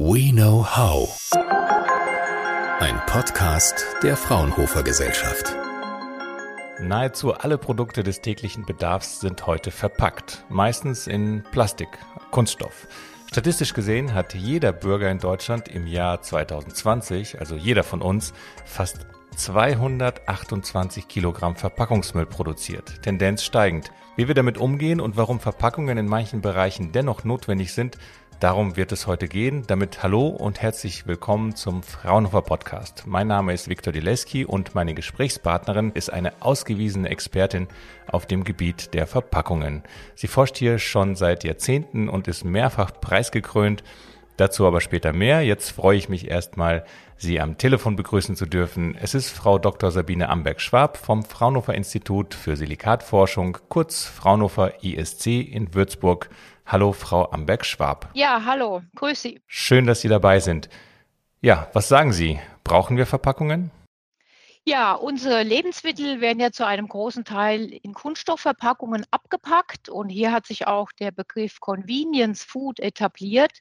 We Know How. Ein Podcast der Fraunhofer Gesellschaft. Nahezu alle Produkte des täglichen Bedarfs sind heute verpackt, meistens in Plastik, Kunststoff. Statistisch gesehen hat jeder Bürger in Deutschland im Jahr 2020, also jeder von uns, fast 228 Kilogramm Verpackungsmüll produziert, Tendenz steigend. Wie wir damit umgehen und warum Verpackungen in manchen Bereichen dennoch notwendig sind, darum wird es heute gehen. Damit hallo und herzlich willkommen zum Fraunhofer Podcast. Mein Name ist Viktor Dileski und meine Gesprächspartnerin ist eine ausgewiesene Expertin auf dem Gebiet der Verpackungen. Sie forscht hier schon seit Jahrzehnten und ist mehrfach preisgekrönt. Dazu aber später mehr. Jetzt freue ich mich erstmal, Sie am Telefon begrüßen zu dürfen. Es ist Frau Dr. Sabine Amberg-Schwab vom Fraunhofer Institut für Silikatforschung, kurz Fraunhofer ISC in Würzburg. Hallo, Frau Amberg-Schwab. Ja, hallo, grüß Sie. Schön, dass Sie dabei sind. Ja, was sagen Sie? Brauchen wir Verpackungen? Ja, unsere Lebensmittel werden ja zu einem großen Teil in Kunststoffverpackungen abgepackt und hier hat sich auch der Begriff Convenience Food etabliert.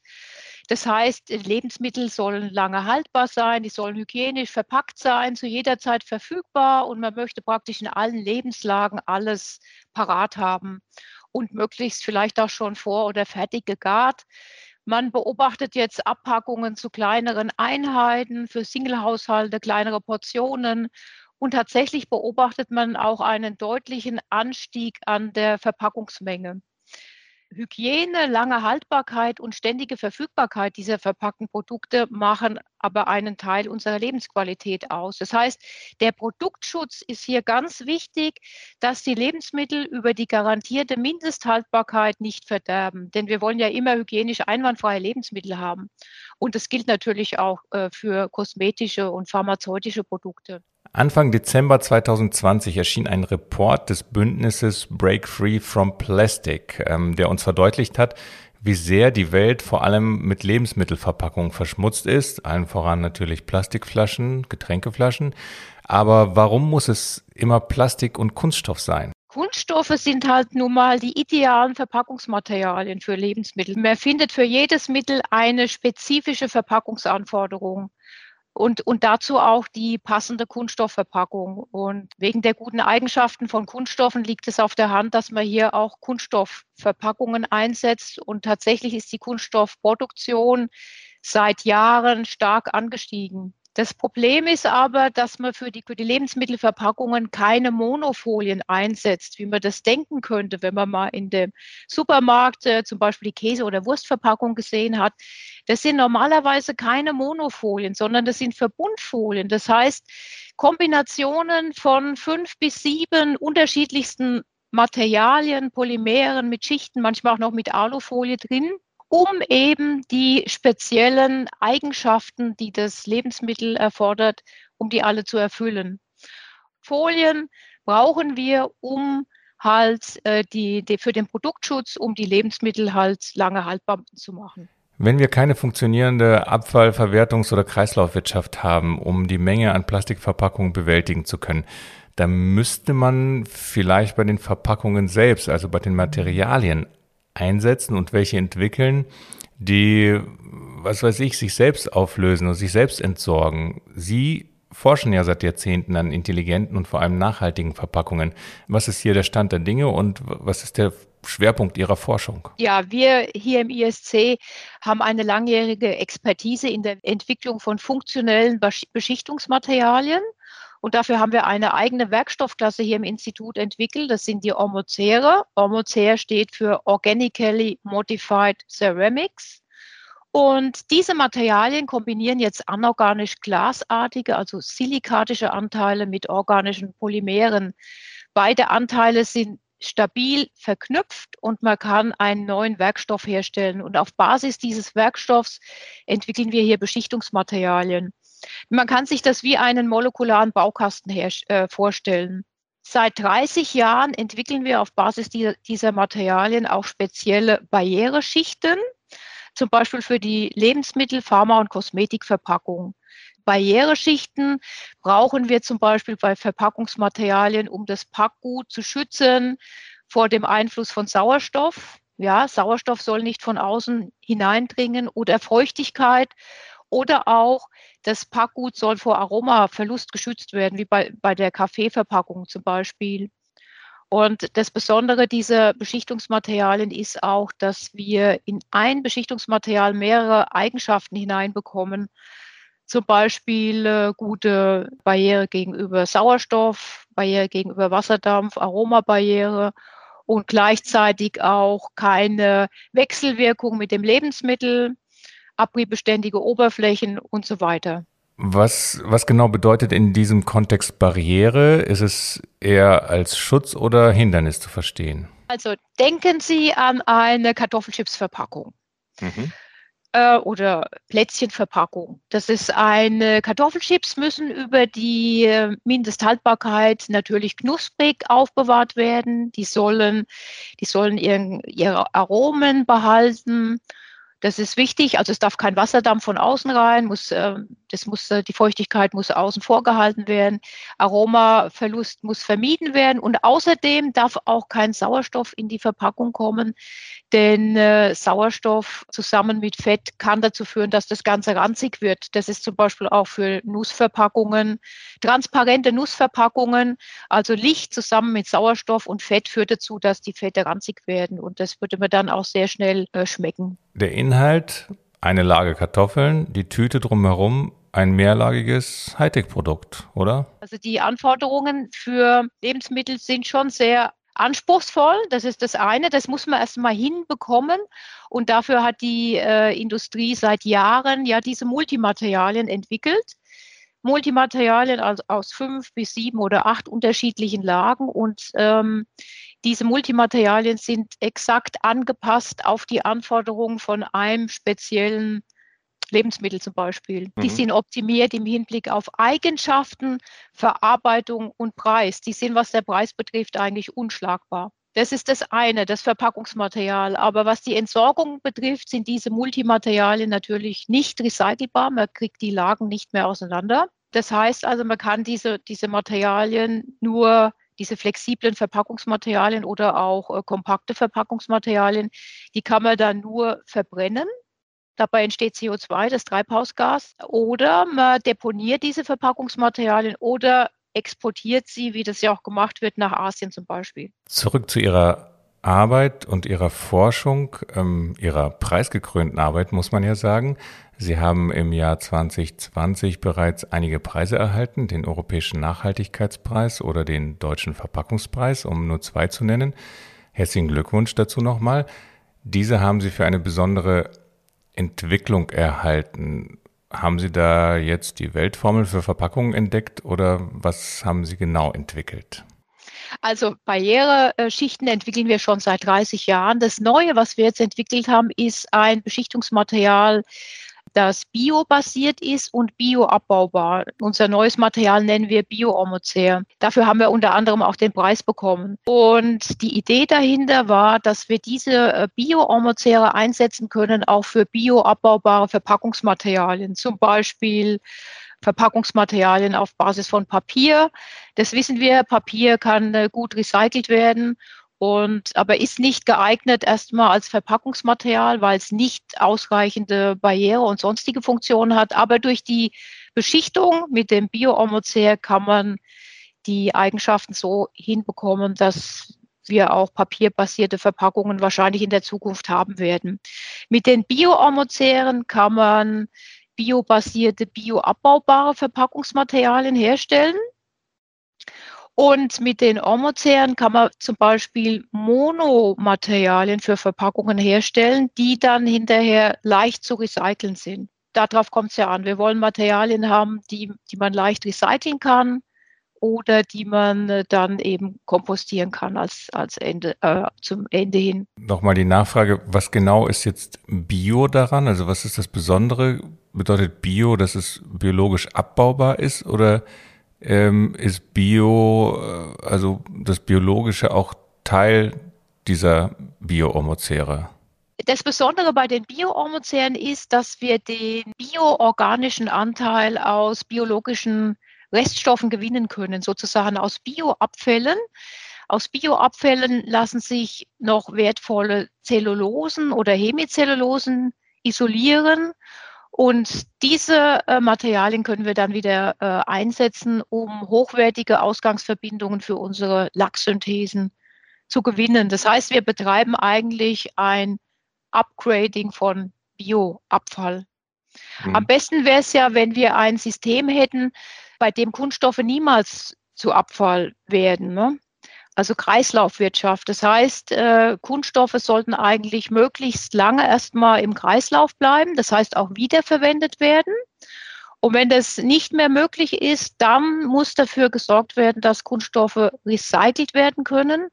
Das heißt, Lebensmittel sollen lange haltbar sein, die sollen hygienisch verpackt sein, zu jeder Zeit verfügbar und man möchte praktisch in allen Lebenslagen alles parat haben und möglichst vielleicht auch schon vor oder fertig gegart. Man beobachtet jetzt Abpackungen zu kleineren Einheiten für Singlehaushalte, kleinere Portionen. Und tatsächlich beobachtet man auch einen deutlichen Anstieg an der Verpackungsmenge. Hygiene, lange Haltbarkeit und ständige Verfügbarkeit dieser verpackten Produkte machen aber einen Teil unserer Lebensqualität aus. Das heißt, der Produktschutz ist hier ganz wichtig, dass die Lebensmittel über die garantierte Mindesthaltbarkeit nicht verderben. Denn wir wollen ja immer hygienisch einwandfreie Lebensmittel haben. Und das gilt natürlich auch äh, für kosmetische und pharmazeutische Produkte. Anfang Dezember 2020 erschien ein Report des Bündnisses Break Free from Plastic, ähm, der uns verdeutlicht hat, wie sehr die Welt vor allem mit Lebensmittelverpackungen verschmutzt ist, allen voran natürlich Plastikflaschen, Getränkeflaschen. Aber warum muss es immer Plastik und Kunststoff sein? Kunststoffe sind halt nun mal die idealen Verpackungsmaterialien für Lebensmittel. Man findet für jedes Mittel eine spezifische Verpackungsanforderung und, und dazu auch die passende Kunststoffverpackung. Und wegen der guten Eigenschaften von Kunststoffen liegt es auf der Hand, dass man hier auch Kunststoffverpackungen einsetzt. Und tatsächlich ist die Kunststoffproduktion seit Jahren stark angestiegen. Das Problem ist aber, dass man für die, für die Lebensmittelverpackungen keine Monofolien einsetzt, wie man das denken könnte, wenn man mal in dem Supermarkt äh, zum Beispiel die Käse- oder Wurstverpackung gesehen hat. Das sind normalerweise keine Monofolien, sondern das sind Verbundfolien. Das heißt, Kombinationen von fünf bis sieben unterschiedlichsten Materialien, Polymeren mit Schichten, manchmal auch noch mit Alufolie drin um eben die speziellen Eigenschaften, die das Lebensmittel erfordert, um die alle zu erfüllen. Folien brauchen wir, um halt äh, die, die, für den Produktschutz, um die Lebensmittel halt lange haltbar zu machen. Wenn wir keine funktionierende Abfallverwertungs- oder Kreislaufwirtschaft haben, um die Menge an Plastikverpackungen bewältigen zu können, dann müsste man vielleicht bei den Verpackungen selbst, also bei den Materialien, einsetzen und welche entwickeln, die, was weiß ich, sich selbst auflösen und sich selbst entsorgen. Sie forschen ja seit Jahrzehnten an intelligenten und vor allem nachhaltigen Verpackungen. Was ist hier der Stand der Dinge und was ist der Schwerpunkt Ihrer Forschung? Ja, wir hier im ISC haben eine langjährige Expertise in der Entwicklung von funktionellen Beschichtungsmaterialien. Und dafür haben wir eine eigene Werkstoffklasse hier im Institut entwickelt. Das sind die Ormozere. Ormozer steht für Organically Modified Ceramics. Und diese Materialien kombinieren jetzt anorganisch glasartige, also silikatische Anteile mit organischen Polymeren. Beide Anteile sind stabil verknüpft und man kann einen neuen Werkstoff herstellen. Und auf Basis dieses Werkstoffs entwickeln wir hier Beschichtungsmaterialien. Man kann sich das wie einen molekularen Baukasten her, äh, vorstellen. Seit 30 Jahren entwickeln wir auf Basis dieser, dieser Materialien auch spezielle Barriereschichten, zum Beispiel für die Lebensmittel-, Pharma- und Kosmetikverpackung. Barriereschichten brauchen wir zum Beispiel bei Verpackungsmaterialien, um das Packgut zu schützen vor dem Einfluss von Sauerstoff Ja, Sauerstoff soll nicht von außen hineindringen oder Feuchtigkeit oder auch das Packgut soll vor Aromaverlust geschützt werden, wie bei, bei der Kaffeeverpackung zum Beispiel. Und das Besondere dieser Beschichtungsmaterialien ist auch, dass wir in ein Beschichtungsmaterial mehrere Eigenschaften hineinbekommen. Zum Beispiel äh, gute Barriere gegenüber Sauerstoff, Barriere gegenüber Wasserdampf, Aromabarriere und gleichzeitig auch keine Wechselwirkung mit dem Lebensmittel, abriebeständige Oberflächen und so weiter. Was, was genau bedeutet in diesem Kontext Barriere? Ist es eher als Schutz oder Hindernis zu verstehen? Also denken Sie an eine Kartoffelchipsverpackung. Mhm. Äh, oder Plätzchenverpackung. Das ist eine Kartoffelchips müssen über die äh, Mindesthaltbarkeit natürlich knusprig aufbewahrt werden. Die sollen, die sollen ihren, ihre Aromen behalten das ist wichtig. Also es darf kein Wasserdampf von außen rein, muss, äh, das muss, äh, die Feuchtigkeit muss außen vorgehalten werden. Aromaverlust muss vermieden werden und außerdem darf auch kein Sauerstoff in die Verpackung kommen, denn äh, Sauerstoff zusammen mit Fett kann dazu führen, dass das Ganze ranzig wird. Das ist zum Beispiel auch für Nussverpackungen, transparente Nussverpackungen, also Licht zusammen mit Sauerstoff und Fett führt dazu, dass die Fette ranzig werden und das würde man dann auch sehr schnell äh, schmecken. Der Inhalt, eine Lage Kartoffeln, die Tüte drumherum, ein mehrlagiges Hightech-Produkt, oder? Also die Anforderungen für Lebensmittel sind schon sehr anspruchsvoll. Das ist das eine. Das muss man erst mal hinbekommen. Und dafür hat die äh, Industrie seit Jahren ja diese Multimaterialien entwickelt. Multimaterialien aus, aus fünf bis sieben oder acht unterschiedlichen Lagen. Und ähm, diese Multimaterialien sind exakt angepasst auf die Anforderungen von einem speziellen Lebensmittel zum Beispiel. Mhm. Die sind optimiert im Hinblick auf Eigenschaften, Verarbeitung und Preis. Die sind, was der Preis betrifft, eigentlich unschlagbar. Das ist das eine, das Verpackungsmaterial. Aber was die Entsorgung betrifft, sind diese Multimaterialien natürlich nicht recycelbar. Man kriegt die Lagen nicht mehr auseinander. Das heißt also, man kann diese, diese Materialien nur diese flexiblen Verpackungsmaterialien oder auch äh, kompakte Verpackungsmaterialien, die kann man dann nur verbrennen. Dabei entsteht CO2, das Treibhausgas. Oder man deponiert diese Verpackungsmaterialien oder exportiert sie, wie das ja auch gemacht wird, nach Asien zum Beispiel. Zurück zu Ihrer Arbeit und Ihrer Forschung, ähm, Ihrer preisgekrönten Arbeit, muss man ja sagen. Sie haben im Jahr 2020 bereits einige Preise erhalten, den Europäischen Nachhaltigkeitspreis oder den Deutschen Verpackungspreis, um nur zwei zu nennen. Herzlichen Glückwunsch dazu nochmal. Diese haben Sie für eine besondere Entwicklung erhalten. Haben Sie da jetzt die Weltformel für Verpackungen entdeckt oder was haben Sie genau entwickelt? Also Barriereschichten entwickeln wir schon seit 30 Jahren. Das Neue, was wir jetzt entwickelt haben, ist ein Beschichtungsmaterial, das biobasiert ist und bioabbaubar. Unser neues Material nennen wir Bio-Omocer. Dafür haben wir unter anderem auch den Preis bekommen. Und die Idee dahinter war, dass wir diese äh, Bio-Omocere einsetzen können, auch für bioabbaubare Verpackungsmaterialien, zum Beispiel Verpackungsmaterialien auf Basis von Papier. Das wissen wir, Papier kann äh, gut recycelt werden und aber ist nicht geeignet erstmal als Verpackungsmaterial, weil es nicht ausreichende Barriere und sonstige Funktionen hat. Aber durch die Beschichtung mit dem Bio-Omocer kann man die Eigenschaften so hinbekommen, dass wir auch papierbasierte Verpackungen wahrscheinlich in der Zukunft haben werden. Mit den Bio-Omoceren kann man biobasierte, bioabbaubare Verpackungsmaterialien herstellen. Und mit den Omozären kann man zum Beispiel Monomaterialien für Verpackungen herstellen, die dann hinterher leicht zu recyceln sind. Darauf kommt es ja an. Wir wollen Materialien haben, die, die man leicht recyceln kann oder die man äh, dann eben kompostieren kann als, als Ende, äh, zum Ende hin. Nochmal die Nachfrage, was genau ist jetzt Bio daran? Also was ist das Besondere? Bedeutet Bio, dass es biologisch abbaubar ist oder ähm, ist Bio, äh, also das Biologische auch Teil dieser Bio-Omozere? Das Besondere bei den Bio-Omozeren ist, dass wir den bioorganischen Anteil aus biologischen Reststoffen gewinnen können, sozusagen aus Bioabfällen. Aus Bioabfällen lassen sich noch wertvolle Zellulosen oder Hemizellulosen isolieren. Und diese äh, Materialien können wir dann wieder äh, einsetzen, um hochwertige Ausgangsverbindungen für unsere Lacksynthesen zu gewinnen. Das heißt, wir betreiben eigentlich ein Upgrading von Bioabfall. Mhm. Am besten wäre es ja, wenn wir ein System hätten, bei dem Kunststoffe niemals zu Abfall werden. Ne? Also Kreislaufwirtschaft. Das heißt, äh, Kunststoffe sollten eigentlich möglichst lange erstmal im Kreislauf bleiben, das heißt auch wiederverwendet werden. Und wenn das nicht mehr möglich ist, dann muss dafür gesorgt werden, dass Kunststoffe recycelt werden können.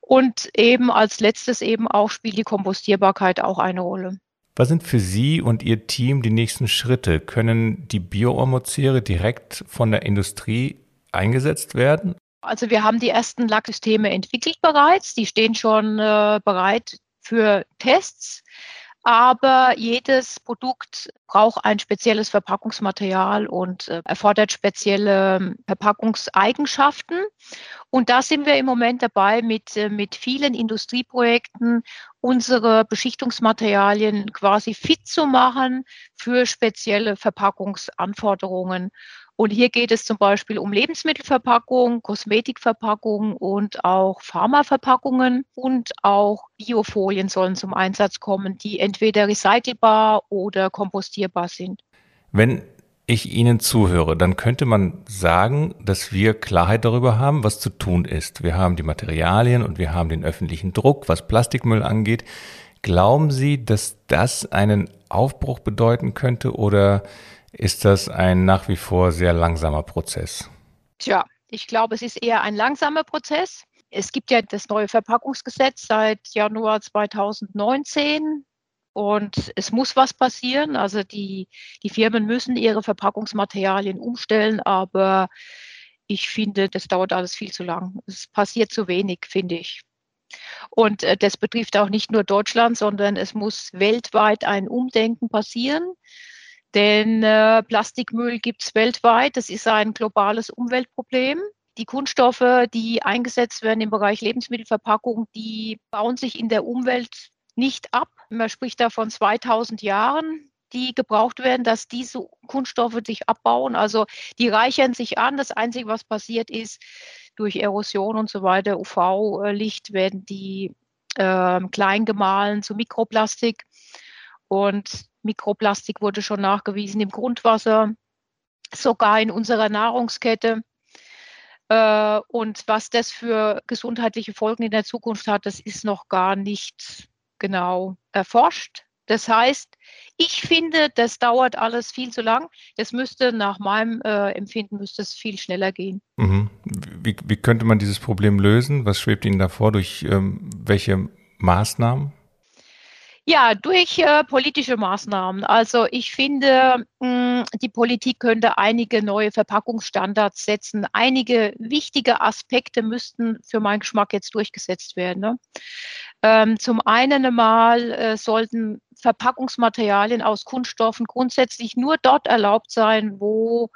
Und eben als letztes eben auch spielt die Kompostierbarkeit auch eine Rolle. Was sind für Sie und Ihr Team die nächsten Schritte? Können die Bioormozere direkt von der Industrie eingesetzt werden? Also wir haben die ersten Lacksysteme entwickelt bereits. Die stehen schon äh, bereit für Tests aber jedes Produkt braucht ein spezielles Verpackungsmaterial und äh, erfordert spezielle ähm, Verpackungseigenschaften. Und da sind wir im Moment dabei, mit, äh, mit vielen Industrieprojekten unsere Beschichtungsmaterialien quasi fit zu machen für spezielle Verpackungsanforderungen. Und hier geht es zum Beispiel um Lebensmittelverpackungen, Kosmetikverpackungen und auch Pharmaverpackungen und auch Biofolien sollen zum Einsatz kommen, die entweder recycelbar oder kompostierbar sind. Wenn ich Ihnen zuhöre, dann könnte man sagen, dass wir Klarheit darüber haben, was zu tun ist. Wir haben die Materialien und wir haben den öffentlichen Druck, was Plastikmüll angeht. Glauben Sie, dass das einen Aufbruch bedeuten könnte oder ist das ein nach wie vor sehr langsamer Prozess? Tja, ich glaube, es ist eher ein langsamer Prozess. Es gibt ja das neue Verpackungsgesetz seit Januar 2019 und es muss was passieren. Also die, die Firmen müssen ihre Verpackungsmaterialien umstellen, aber ich finde, das dauert alles viel zu lang. Es passiert zu wenig, finde ich. Und äh, das betrifft auch nicht nur Deutschland, sondern es muss weltweit ein Umdenken passieren. Denn äh, Plastikmüll gibt es weltweit. Das ist ein globales Umweltproblem. Die Kunststoffe, die eingesetzt werden im Bereich Lebensmittelverpackung, die bauen sich in der Umwelt nicht ab. Man spricht da von 2000 Jahren, die gebraucht werden, dass diese Kunststoffe sich abbauen. Also die reichern sich an. Das Einzige, was passiert ist, durch Erosion und so weiter, UV-Licht werden die äh, klein gemahlen zu Mikroplastik. Und Mikroplastik wurde schon nachgewiesen im Grundwasser, sogar in unserer Nahrungskette. Äh, und was das für gesundheitliche Folgen in der Zukunft hat, das ist noch gar nicht genau erforscht. Das heißt, ich finde, das dauert alles viel zu lang. Das müsste nach meinem äh, Empfinden müsste es viel schneller gehen. Mhm. Wie, wie, könnte man dieses Problem lösen? Was schwebt Ihnen davor? Durch ähm, welche Maßnahmen? Ja, durch äh, politische Maßnahmen. Also ich finde, mh, die Politik könnte einige neue Verpackungsstandards setzen. Einige wichtige Aspekte müssten für meinen Geschmack jetzt durchgesetzt werden. Ne? Ähm, zum einen einmal äh, sollten Verpackungsmaterialien aus Kunststoffen grundsätzlich nur dort erlaubt sein, wo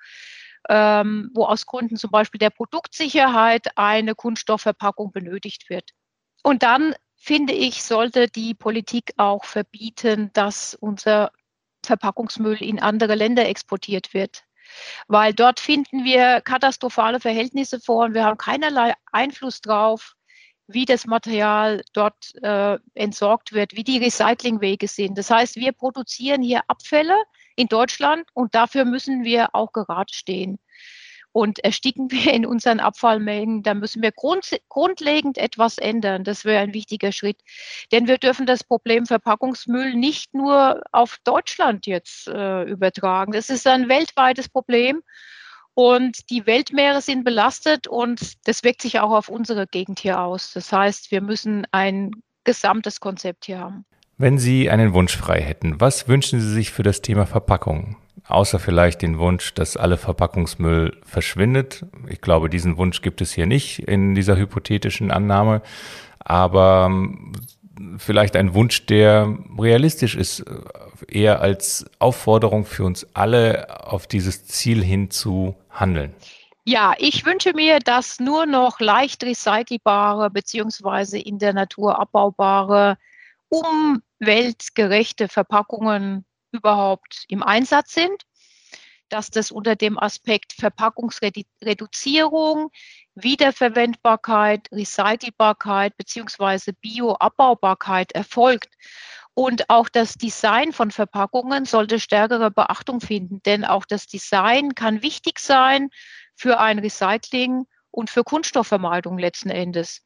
ähm, wo aus Gründen zum Beispiel der Produktsicherheit eine Kunststoffverpackung benötigt wird. Und dann finde ich, sollte die Politik auch verbieten, dass unser Verpackungsmüll in andere Länder exportiert wird. Weil dort finden wir katastrophale Verhältnisse vor und wir haben keinerlei Einfluss drauf, wie das Material dort äh, entsorgt wird, wie die Recyclingwege sind. Das heißt, wir produzieren hier Abfälle in Deutschland und dafür müssen wir auch gerade stehen. Und ersticken wir in unseren Abfallmengen, dann müssen wir grund, grundlegend etwas ändern. Das wäre ein wichtiger Schritt. Denn wir dürfen das Problem Verpackungsmüll nicht nur auf Deutschland jetzt äh, übertragen. Das ist ein weltweites Problem. Und die Weltmeere sind belastet und das wirkt sich auch auf unsere Gegend hier aus. Das heißt, wir müssen ein gesamtes Konzept hier haben. Wenn Sie einen Wunsch frei hätten, was wünschen Sie sich für das Thema Verpackung? Außer vielleicht den Wunsch, dass alle Verpackungsmüll verschwindet. Ich glaube, diesen Wunsch gibt es hier nicht in dieser hypothetischen Annahme. Aber ähm, vielleicht ein Wunsch, der realistisch ist, äh, eher als Aufforderung für uns alle, auf dieses Ziel hin zu handeln. Ja, ich wünsche mir, dass nur noch leicht recycelbare beziehungsweise in der Natur abbaubare, umweltgerechte Verpackungen überhaupt im Einsatz sind, dass das unter dem Aspekt Verpackungsreduzierung, Wiederverwendbarkeit, Recycelbarkeit beziehungsweise Bioabbaubarkeit erfolgt. Und auch das Design von Verpackungen sollte stärkere Beachtung finden, denn auch das Design kann wichtig sein für ein Recycling und für Kunststoffvermeidung letzten Endes.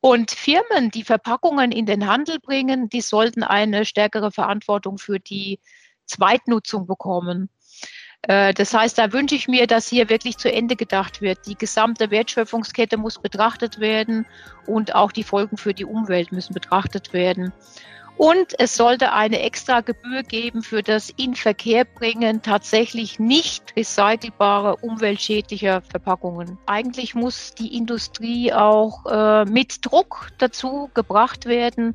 Und Firmen, die Verpackungen in den Handel bringen, die sollten eine stärkere Verantwortung für die Zweitnutzung bekommen. Äh, das heißt, da wünsche ich mir, dass hier wirklich zu Ende gedacht wird. Die gesamte Wertschöpfungskette muss betrachtet werden und auch die Folgen für die Umwelt müssen betrachtet werden. Und es sollte eine extra Gebühr geben für das Inverkehrbringen tatsächlich nicht recycelbare, umweltschädlicher Verpackungen. Eigentlich muss die Industrie auch äh, mit Druck dazu gebracht werden,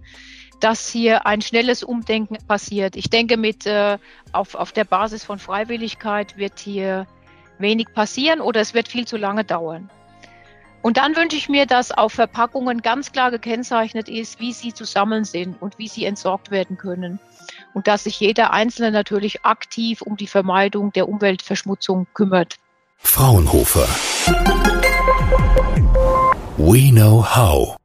dass hier ein schnelles Umdenken passiert. Ich denke, mit, äh, auf, auf der Basis von Freiwilligkeit wird hier wenig passieren oder es wird viel zu lange dauern. Und dann wünsche ich mir, dass auf Verpackungen ganz klar gekennzeichnet ist, wie sie zu sammeln sind und wie sie entsorgt werden können. Und dass sich jeder Einzelne natürlich aktiv um die Vermeidung der Umweltverschmutzung kümmert. Fraunhofer. We know how.